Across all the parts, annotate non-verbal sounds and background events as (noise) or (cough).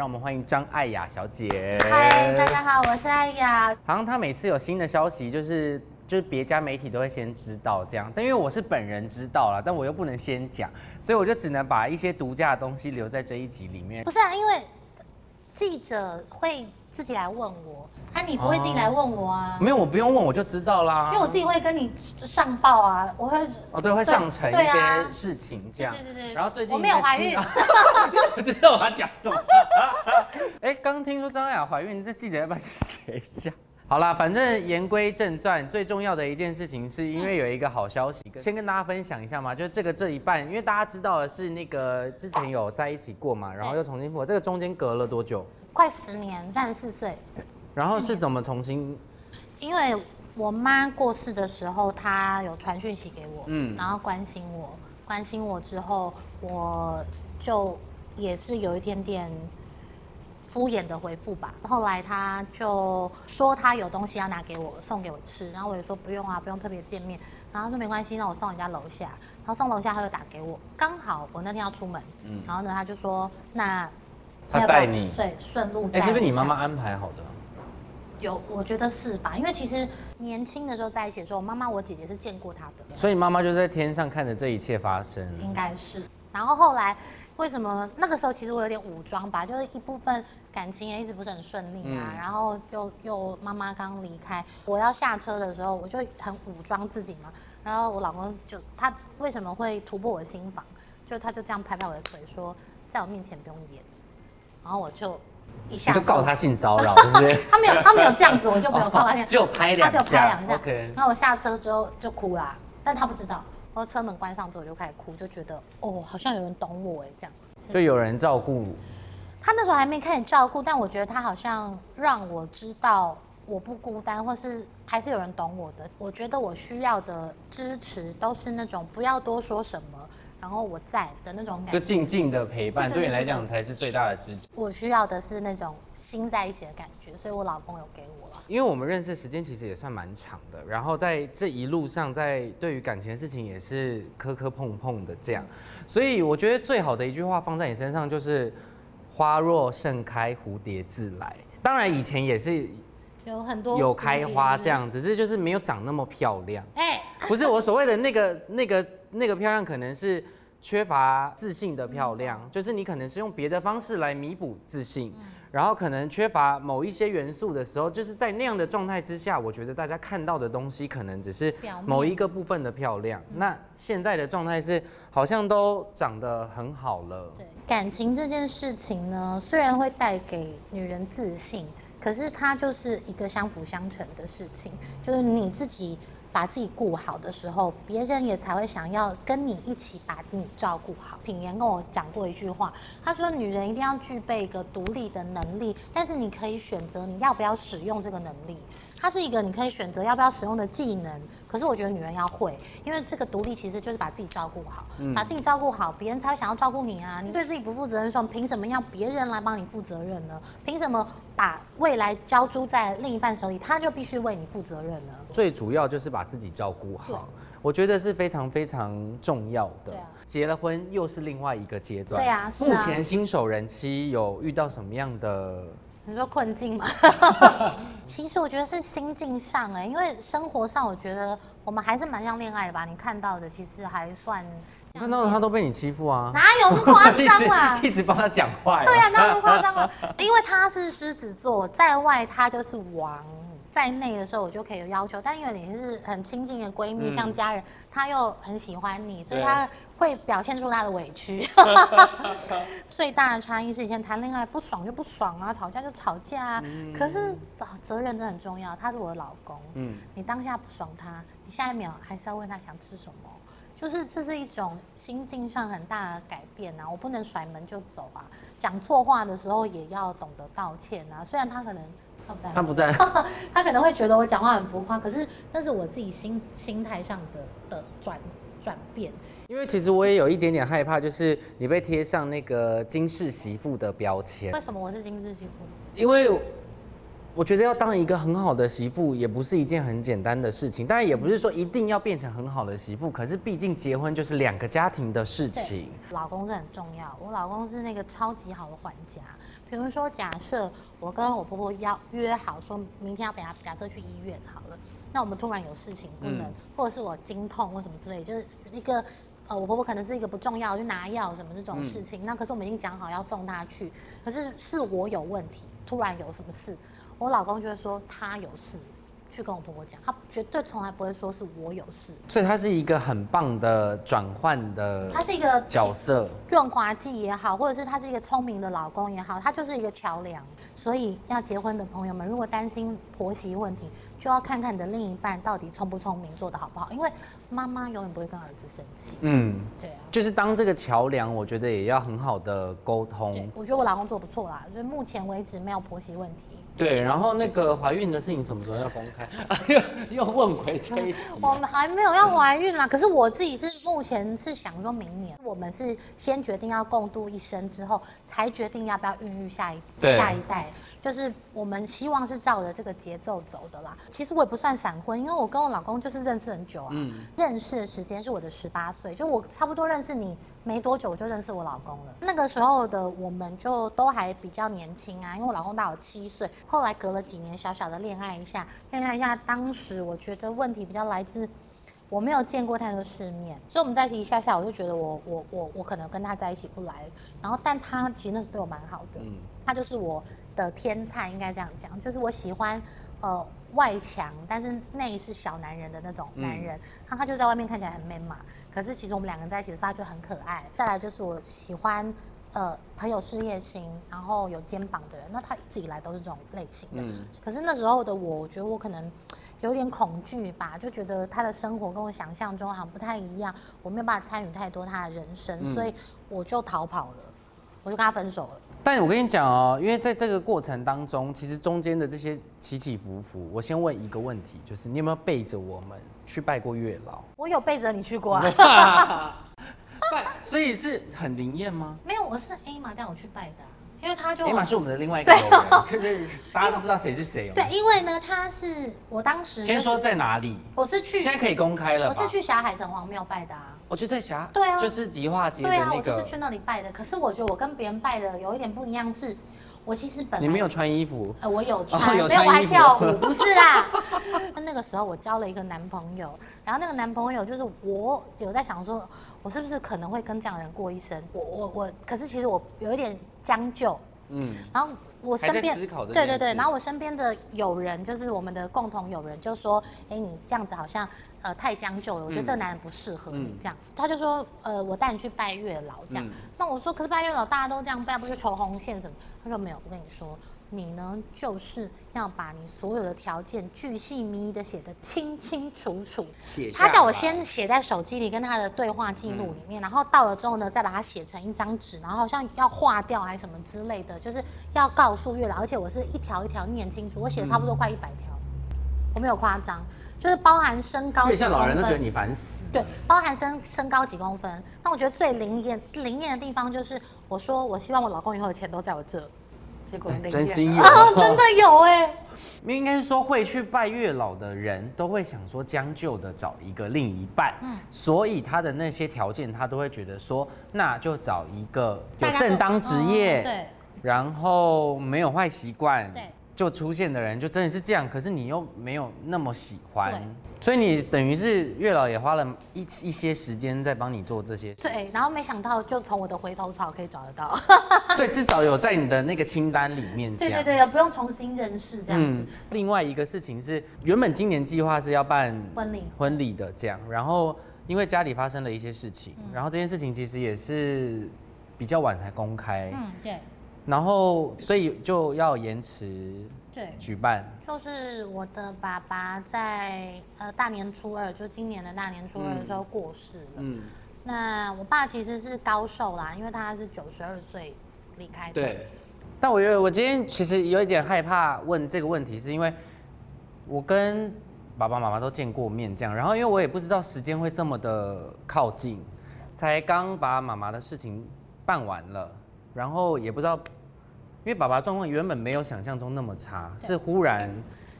让我们欢迎张艾雅小姐。嗨，大家好，我是艾雅。好像她每次有新的消息，就是就是别家媒体都会先知道这样，但因为我是本人知道了，但我又不能先讲，所以我就只能把一些独家的东西留在这一集里面不。是啊，因为记者会自己来问我，啊，你不会自己来问我啊？没有，我不用问我就知道啦。因为我自己会跟你上报啊，我会。哦，对，会上呈一些事情这样。对对对对然后最近我没有怀孕 (laughs) 我知道我要讲什么。(laughs) 哎，刚听说张雅怀孕，这记者要不要写一下？好啦，反正言归正传，最重要的一件事情是因为有一个好消息，先跟大家分享一下嘛，就是这个这一半，因为大家知道的是那个之前有在一起过嘛，然后又重新复合，这个中间隔了多久？快十年，三十四岁。然后是怎么重新？因为我妈过世的时候，她有传讯息给我，嗯嗯，然后关心我，关心我之后，我就也是有一点点敷衍的回复吧。后来她就说她有东西要拿给我，送给我吃，然后我就说不用啊，不用特别见面。然后她说没关系，那我送人家楼下，然后送楼下她就打给我，刚好我那天要出门，嗯然后呢，她就说那她要不要载你对，顺路载哎，是不是你妈妈安排好的？有，我觉得是吧？因为其实年轻的时候在一起的时候，我妈妈、我姐姐是见过他的，所以妈妈就在天上看着这一切发生。应该是。然后后来为什么那个时候其实我有点武装吧，就是一部分感情也一直不是很顺利啊，嗯然后又又妈妈刚离开，我要下车的时候我就很武装自己嘛，然后我老公就他为什么会突破我的心房，就他就这样拍拍我的腿说，在我面前不用演，然后我就一下就告他性骚扰，(laughs) 是不是？他没有，(laughs) 他没有这样子，我就没有告他。只有拍两下，他只有拍两下。OK，然后我下车之后就哭啦，但他不知道。然后车门关上之后我就开始哭，就觉得哦，好像有人懂我哎，这样。就有人照顾。他那时候还没开始照顾，但我觉得他好像让我知道我不孤单，或是还是有人懂我的。我觉得我需要的支持都是那种不要多说什么，然后我在的那种感觉。就静静的陪伴，对你来讲才是最大的支持。我需要的是那种心在一起的感觉，所以我老公有给我了。因为我们认识的时间其实也算蛮长的，然后在这一路上，在对于感情的事情也是磕磕碰碰的这样，所以我觉得最好的一句话放在你身上就是“花若盛开，蝴蝶自来”。当然以前也是有很多有开花这。样，只是就是没有长那么漂亮。哎、不是我所谓的那个那个那个漂亮，可能是缺乏自信的漂亮，就是你可能是用别的方式来弥补自信，然后可能缺乏某一些元素的时候，就是在那样的状态之下，我觉得大家看到的东西可能只是某一个部分的漂亮。那现在的状态是好像都长得很好了。对，感情这件事情呢，虽然会带给女人自信，可是它就是一个相辅相成的事情。就是你自己把自己顾好的时候，别人也才会想要跟你一起把你照顾好。品言跟我讲过一句话，他说女人一定要具备一个独立的能力，但是你可以选择你要不要使用这个能力。它是一个你可以选择要不要使用的技能，可是我觉得女人要会，因为这个独立其实就是把自己照顾好，把自己照顾好，别人才会想要照顾你啊。你对自己不负责任的时候，凭什么要别人来帮你负责任呢？凭什么把未来交租在另一半手里，他就必须为你负责任呢？最主要就是把自己照顾好，我觉得是非常非常重要的。对啊结了婚又是另外一个阶段。对啊是啊目前新手人妻有遇到什么样的？你说困境吗？(laughs) 其实我觉得是心境上哎、因为生活上我觉得我们还是蛮像恋爱的吧。你看到的其实还算看到他都被你欺负啊，哪有那么夸张 (laughs) 啦？直一直帮他讲话。对啊，哪有那么夸张啊？因为他是狮子座，在外他就是王，在内的时候我就可以有要求，但因为你是很亲近的闺蜜，嗯像家人，她又很喜欢你，所以对他会表现出她的委屈。(laughs) 最大的差异是以前谈恋爱不爽就不爽啊，吵架就吵架啊。可是、哦责任真的很重要，他是我的老公，嗯，你当下不爽他，你下一秒还是要问他想吃什么。就是这是一种心境上很大的改变啊！我不能甩门就走啊，讲错话的时候也要懂得道歉啊。虽然他可能他不在，他不在，(laughs) 他可能会觉得我讲话很浮夸，可是那是我自己心心态上的的转转变。因为其实我也有一点点害怕，就是你被贴上那个金氏媳妇的标签为，什么我是金氏媳妇？因为我觉得要当一个很好的媳妇，也不是一件很简单的事情。当然，也不是说一定要变成很好的媳妇，可是毕竟结婚就是两个家庭的事情。老公是很重要，我老公是那个超级好的管家。比如说，假设我跟我婆婆要约好，说明天要陪她，假设去医院好了，那我们突然有事情不能，嗯。或者是我经痛或什么之类，就是一个呃，我婆婆可能是一个不重要，去拿药什么这种嗯。事情，那可是我们已经讲好要送她去，可是是我有问题，突然有什么事，我老公就会说他有事，去跟我婆婆讲，她绝对从来不会说是我有事，所以她是一个很棒的转换的她是一个角色。润滑剂也好，或者是她是一个聪明的老公也好，她就是一个桥梁。所以要结婚的朋友们，如果担心婆媳问题，就要看看你的另一半到底聪不聪明，做得好不好。因为妈妈永远不会跟儿子生气。嗯，对啊，就是当这个桥梁，我觉得也要很好的沟通。，我觉得我老公做不错啦，所以目前为止没有婆媳问题。对，然后那个怀孕的事情什么时候要公开？又 (laughs) 又问回这一题。我们还没有要怀孕啦，可是我自己是目前是想说明年，我们是先决定要共度一生之后，才决定要不要孕育下一对下一代。就是我们希望是照着这个节奏走的啦。其实我也不算闪婚，因为我跟我老公就是认识很久啊，嗯认识的时间是我的十八岁，就我差不多认识你没多久，我就认识我老公了。那个时候的我们就都还比较年轻啊，因为我老公大我七岁，后来隔了几年小小的恋爱一下，恋爱一下，当时我觉得问题比较来自。我没有见过太多世面，所以我们在一起一下下，我就觉得我我我我可能跟他在一起不来，然后但他其实那时对我蛮好的，嗯他就是我的天菜，应该这样讲，就是我喜欢呃外强，但是内是小男人的那种男人。然后他就在外面看起来很 man 嘛，可是其实我们两个人在一起的时候，他就很可爱。再来就是我喜欢呃很有事业心，然后有肩膀的人，那他一直以来都是这种类型的。嗯可是那时候的我，我觉得我可能有点恐惧吧，就觉得他的生活跟我想象中好像不太一样，我没有办法参与太多他的人生，嗯所以我就逃跑了，我就跟他分手了。但我跟你讲哦，因为在这个过程当中，其实中间的这些起起伏伏，我先问一个问题，就是你有没有背着我们去拜过月老？我有背着你去过啊。(laughs) 拜，所以是很灵验吗？没有，我是 A 嘛带我去拜的啊、因为他就艾玛是我们的另外一个友人，就是 (laughs) 大家都不知道谁是谁哦。对，因为呢，他是我当时先说在哪里？我是去现在可以公开了？我是去霞海城隍庙拜的啊。我就在霞，对啊就是迪化街的对啊，我就是去那里拜的。可是我觉得我跟别人拜的有一点不一样是，我其实本来你没有穿衣服，呃，我有穿，没有我还跳舞，不是啦。(laughs) 那个时候我交了一个男朋友，然后那个男朋友就是我有在想说，我是不是可能会跟这样的人过一生？我我我，可是其实我有一点将就，嗯，然后我身边对对对，然后我身边的友人，就是我们的共同友人，就说：“哎，你这样子好像呃太将就了，我觉得嗯这个男人不适合你嗯这样。他就说：“呃，我带你去拜月老这样。嗯那我说：“可是拜月老大家都这样拜，不是求红线什么？”他说：“没有，我跟你说，你呢就是要把你所有的条件巨细靡遗的写得清清楚楚。”他叫我先写在手机里，跟他的对话记录里嗯面，然后到了之后呢，再把它写成一张纸，然后好像要划掉还是什么之类的，就是要告诉月老，而且我是一条一条念清楚，我写了差不多快一百条，我没有夸张，就是包含身高对，像老人都觉得。你烦死。对，包含身身高几公分。那我觉得最灵验灵验的地方就是，我说我希望我老公以后的钱都在我这，真心有。啊，(laughs) 真的有哎、应该是说会去拜月老的人都会想说将就的找一个另一半，嗯。所以他的那些条件他都会觉得说，那就找一个有正当职业，哦对。然后没有坏习惯，对就出现的人就真的是这样，可是你又没有那么喜欢，所以你等于是月老也花了一一些时间在帮你做这些事，对，然后没想到就从我的回头草可以找得到。(laughs) 对，至少有在你的那个清单里面。对对对，也不用重新认识这样子。嗯，另外一个事情是，原本今年计划是要办婚礼婚礼的这样，然后因为家里发生了一些事情，嗯然后这件事情其实也是比较晚才公开，嗯，对然后所以就要延迟对，举办。就是我的爸爸在呃大年初二，就今年的大年初二的时候过世了。嗯，那我爸其实是高寿啦，因为他是九十二岁离开的。对。但我觉得我今天其实有一点害怕问这个问题，是因为我跟爸爸妈妈都见过面，这样，然后因为我也不知道时间会这么的靠近，才刚把妈妈的事情办完了，然后也不知道，因为爸爸状况原本没有想象中那么差，是忽然，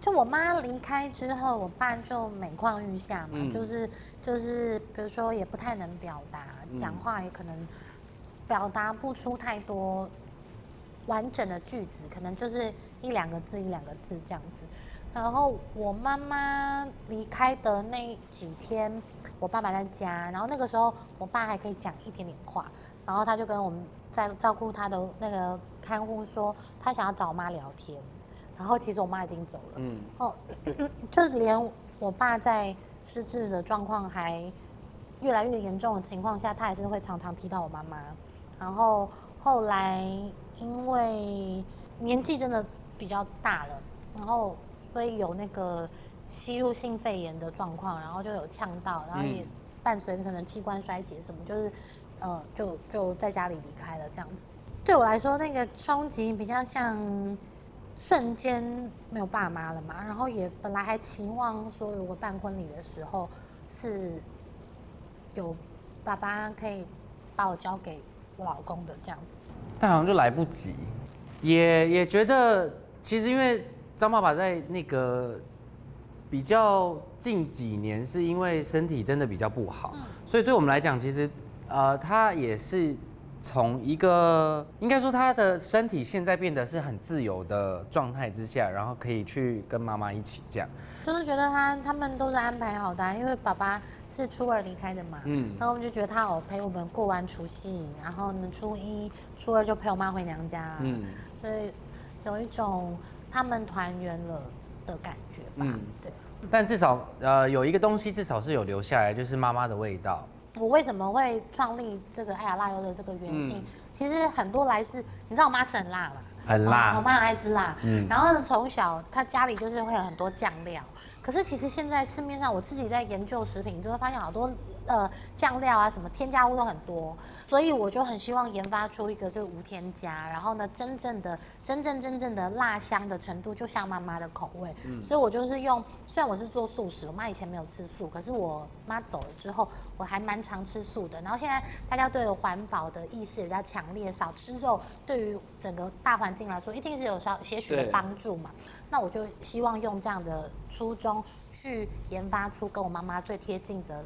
就我妈离开之后，我爸就每况愈下嘛，嗯。就是就是，比如说也不太能表达，嗯。讲话也可能表达不出太多完整的句子，可能就是一两个字一两个字这样子。然后我妈妈离开的那几天，我爸爸在家，然后那个时候我爸还可以讲一点点话，然后他就跟我们在照顾他的那个看护说，他想要找我妈聊天。然后其实我妈已经走了，嗯，哦，就是连我爸在失智的状况还越来越严重的情况下，他还是会常常提到我妈妈。然后后来因为年纪真的比较大了，然后所以有那个吸入性肺炎的状况，然后就有呛到，然后也伴随可能器官衰竭什么，就是呃就就在家里离开了这样子。对我来说，那个冲击比较像。瞬间没有爸妈了嘛，然后也本来还期望说，如果办婚礼的时候是有爸爸可以把我交给我老公的这样子，但好像就来不及，也也觉得其实因为张爸爸在那个比较近几年是因为身体真的比较不好，所以对我们来讲，其实呃他也是。从一个应该说他的身体现在变得是很自由的状态之下，然后可以去跟妈妈一起这样，就是觉得他他们都是安排好的，因为爸爸是初二离开的嘛，嗯，然后我们就觉得他好陪我们过完除夕，然后呢初一、初二就陪我妈回娘家，嗯，所以有一种他们团圆了的感觉吧，对。但至少呃有一个东西至少是有留下来，就是妈妈的味道。我为什么会创立这个爱雅辣油的这个原因，其实很多来自你知道我妈是很辣嘛，很辣，我妈很爱吃辣，嗯，然后呢从小她家里就是会有很多酱料，可是其实现在市面上我自己在研究食品，就会发现好多呃酱料啊什么添加物都很多。所以我就很希望研发出一个就是无添加，然后呢，真正的、真正、真正的辣香的程度，就像妈妈的口味。嗯，所以我就是用，虽然我是做素食，我妈以前没有吃素，可是我妈走了之后，我还蛮常吃素的。然后现在大家对环保的意识比较强烈，少吃肉对于整个大环境来说，一定是有少些许的帮助嘛。那我就希望用这样的初衷去研发出跟我妈妈最贴近的。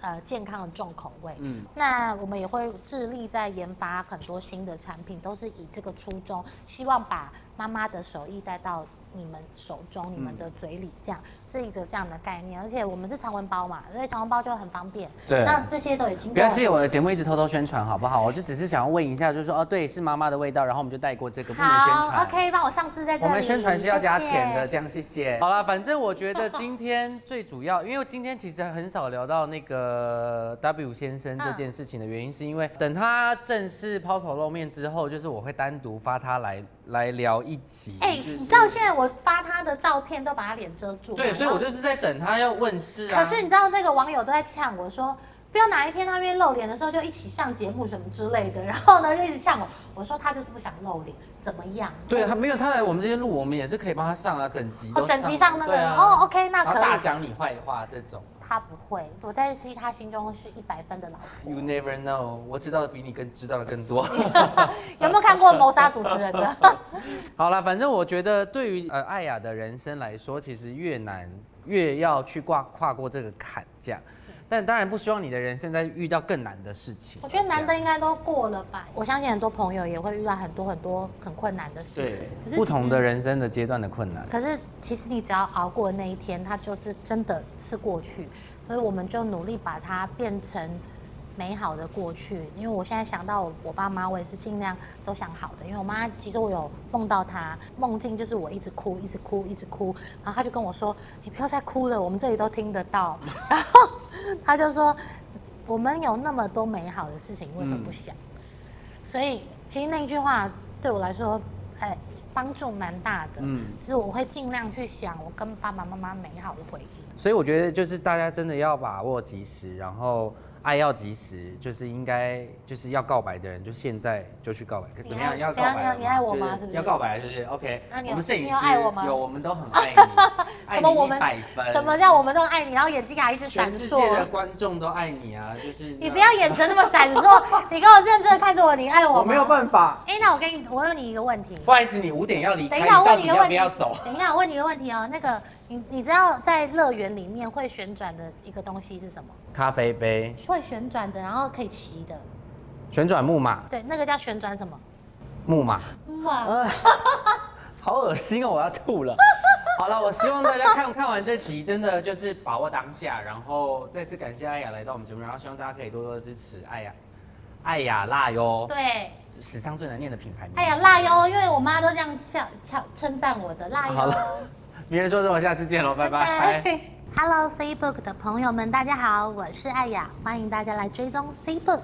呃，健康的重口味。嗯，那我们也会致力在研发很多新的产品，都是以这个初衷，希望把妈妈的手艺带到。你们手中、你们的嘴里，这样是一个这样的概念，而且我们是常温包嘛，所以常温包就很方便。对，那这些都已经不要借我的节目一直偷偷宣传好不好？我就只是想要问一下，就是说哦，对，是妈妈的味道，然后我们就带过这个，不能宣传。OK，帮我上次在这里。我们宣传是要加钱的，这样谢谢。好了，反正我觉得今天 (laughs) 最主要，因为今天其实很少聊到那个 W 先生这件事情的原因，是因为等他正式抛头露面之后，就是我会单独发他来。来聊一集。哎，你知道现在我发他的照片都把他脸遮住。对，所以我就是在等他要问世啊。可是你知道那个网友都在呛我说，不要哪一天他愿意露脸的时候就一起上节目什么之类的。然后呢就一直呛我，我说他就是不想露脸，怎么样？对他没有他来我们这边录，我们也是可以帮他上啊，整集哦整集上那个哦，OK，那可以。大讲你坏话这种。他不会，我在他心中是一百分的老婆。You never know，我知道的比你更知道的更多。(laughs) 有没有看过谋杀主持人的？(laughs) 好了，反正我觉得对于呃艾雅的人生来说，其实越难越要去跨跨过这个坎，这样。但当然不希望你的人生在遇到更难的事情。我觉得难的应该都过了吧。我相信很多朋友也会遇到很多很多很困难的事。对，不同的人生的阶段的困难。可是其实你只要熬过那一天，它就是真的是过去。所以我们就努力把它变成。美好的过去，因为我现在想到我我爸妈，我也是尽量都想好的。因为我妈其实我有梦到她，梦境就是我一直哭，一直哭，一直哭，然后她就跟我说：“你不要再哭了，我们这里都听得到。”然后她就说：“我们有那么多美好的事情，为什么不想？”所以其实那句话对我来说，哎，帮助蛮大的。嗯，就是我会尽量去想我跟爸爸妈妈美好的回忆。所以我觉得就是大家真的要把握及时，然后。爱要及时，就是应该就是要告白的人，就现在就去告白。怎么样？要告白？你爱我吗？是不是？要告白就是 OK。那我们摄影师有，我们都很 (laughs) 爱你。什么？我们？什么叫我们都爱你？然后眼睛还一直闪烁。全世界的观众都爱你啊！就是你不要眼神那么闪烁，(laughs) 你给我认真的看着我，你爱我？我没有办法。哎，那我跟你，我问你一个问题。不好意思，你五点要离开。等一下，我问你一个问题。要走。等一下，我问你一个问题哦，那个。你你知道在乐园里面会旋转的一个东西是什么？咖啡杯。会旋转的，然后可以骑的。旋转木马。对，那个叫旋转什么？木马。木马，好恶心哦！我要吐了。好了，我希望大家看看完这集，真的就是把握当下，然后再次感谢艾雅来到我们节目，然后希望大家可以多多支持艾雅，艾雅辣哟，对，史上最难念的品牌名。哎呀，辣哟，因为我妈都这样笑笑称赞我的辣好了哟。(laughs) 别人说什么，下次见喽，拜拜。Hello C Book 的朋友们，大家好，我是艾雅，欢迎大家来追踪 C Book。